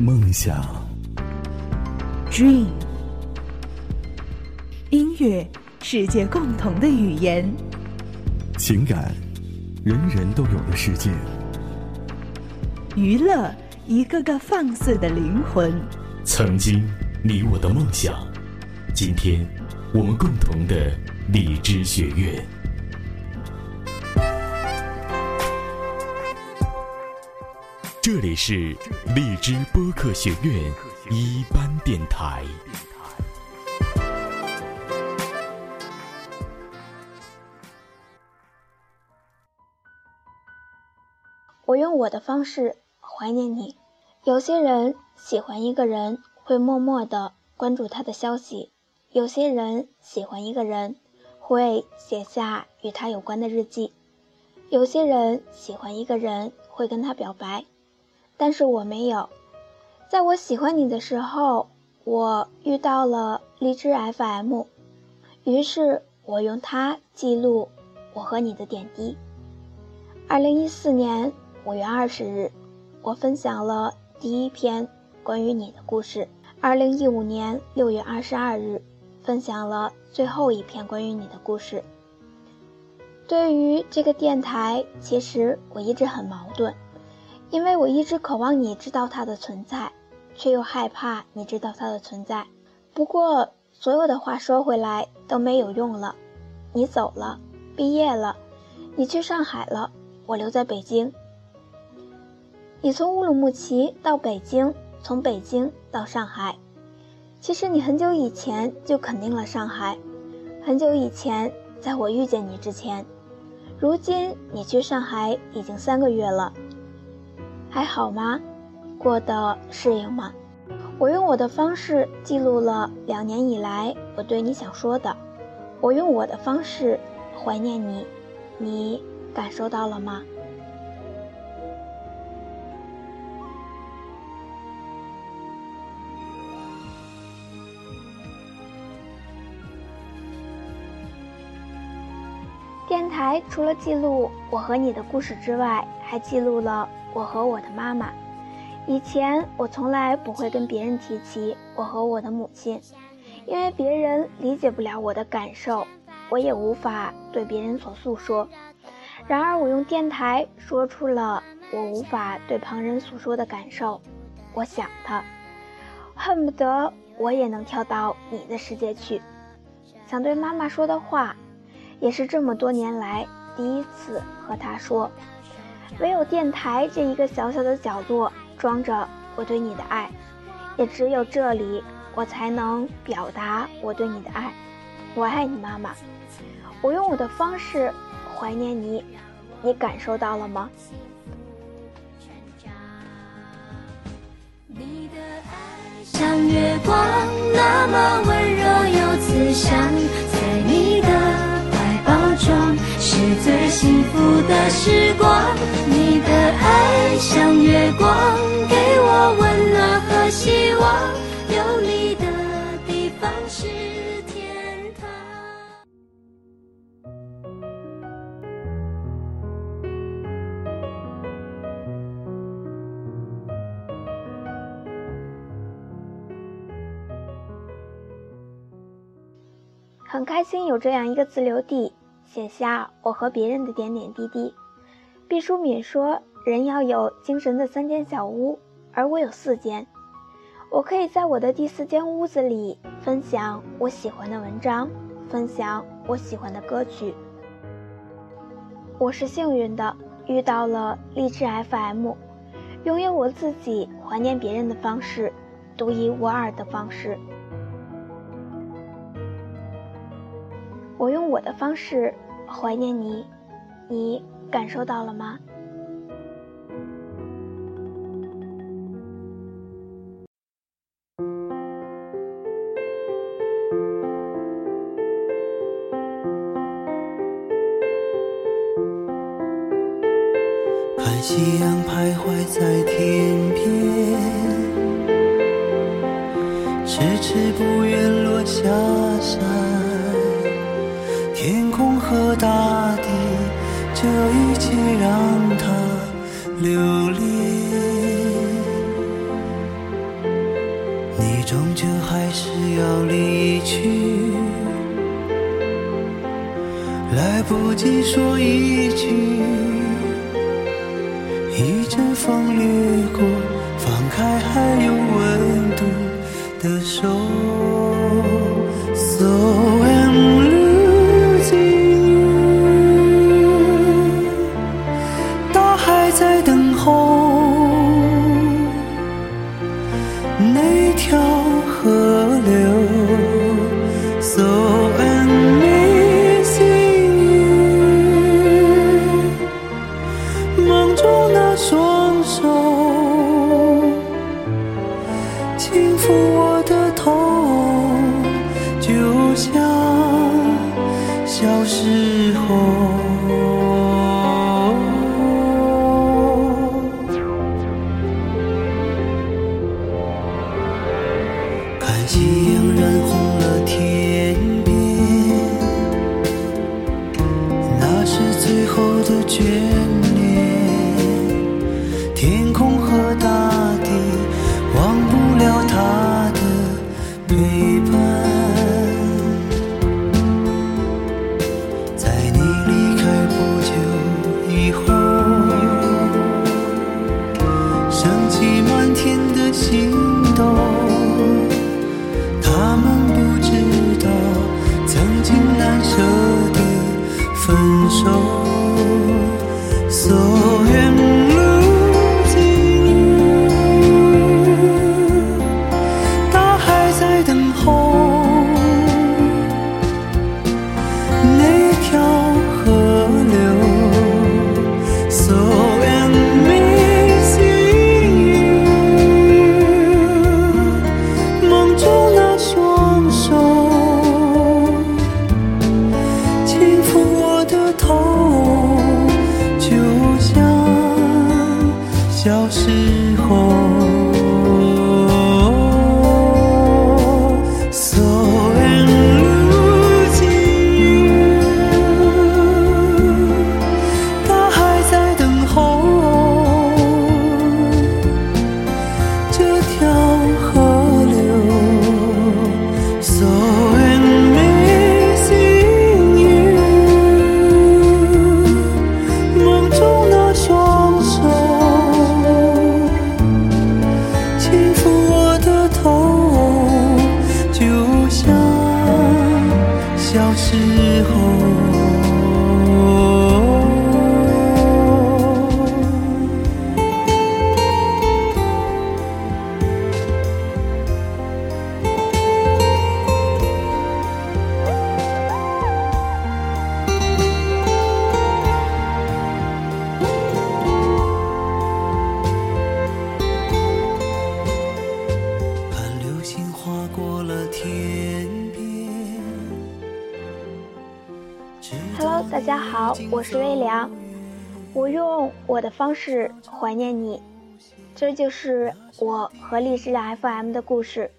梦想，dream。音乐，世界共同的语言。情感，人人都有的世界。娱乐，一个个放肆的灵魂。曾经，你我的梦想。今天，我们共同的荔枝学院。这里是荔枝播客学院一班电台。我用我的方式怀念你。有些人喜欢一个人，会默默的关注他的消息；有些人喜欢一个人，会写下与他有关的日记；有些人喜欢一个人，会跟他表白。但是我没有，在我喜欢你的时候，我遇到了荔枝 FM，于是我用它记录我和你的点滴。二零一四年五月二十日，我分享了第一篇关于你的故事；二零一五年六月二十二日，分享了最后一篇关于你的故事。对于这个电台，其实我一直很矛盾。因为我一直渴望你知道它的存在，却又害怕你知道它的存在。不过，所有的话说回来都没有用了。你走了，毕业了，你去上海了，我留在北京。你从乌鲁木齐到北京，从北京到上海。其实你很久以前就肯定了上海，很久以前，在我遇见你之前。如今你去上海已经三个月了。还好吗？过得适应吗？我用我的方式记录了两年以来我对你想说的，我用我的方式怀念你，你感受到了吗？电台除了记录我和你的故事之外，还记录了。我和我的妈妈，以前我从来不会跟别人提起我和我的母亲，因为别人理解不了我的感受，我也无法对别人所诉说。然而，我用电台说出了我无法对旁人诉说的感受。我想他，恨不得我也能跳到你的世界去。想对妈妈说的话，也是这么多年来第一次和她说。唯有电台这一个小小的角落装着我对你的爱，也只有这里我才能表达我对你的爱。我爱你，妈妈。我用我的方式怀念你，你感受到了吗？你的爱像月光，那么温柔又慈祥，是最幸福的时光。你的爱像月光，给我温暖和希望。有你的地方是天堂。很开心有这样一个自留地，写下我和别人的点点滴滴。毕淑敏说。人要有精神的三间小屋，而我有四间。我可以在我的第四间屋子里分享我喜欢的文章，分享我喜欢的歌曲。我是幸运的，遇到了励志 FM，拥有我自己怀念别人的方式，独一无二的方式。的方式怀念你，你感受到了吗？看夕阳徘徊在天大地，这一切让它留恋。还是要离去，来不及说一句，一阵风掠过，放开还有温度的手。就像小时候后 Hello，大家好，我是微凉。我用我的方式怀念你，这就是我和荔枝 FM 的故事。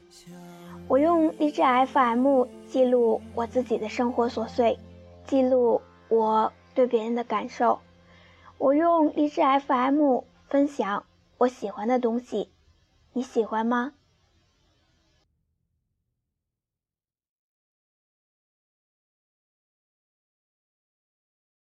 我用荔枝 FM 记录我自己的生活琐碎，记录我对别人的感受。我用荔枝 FM 分享我喜欢的东西，你喜欢吗？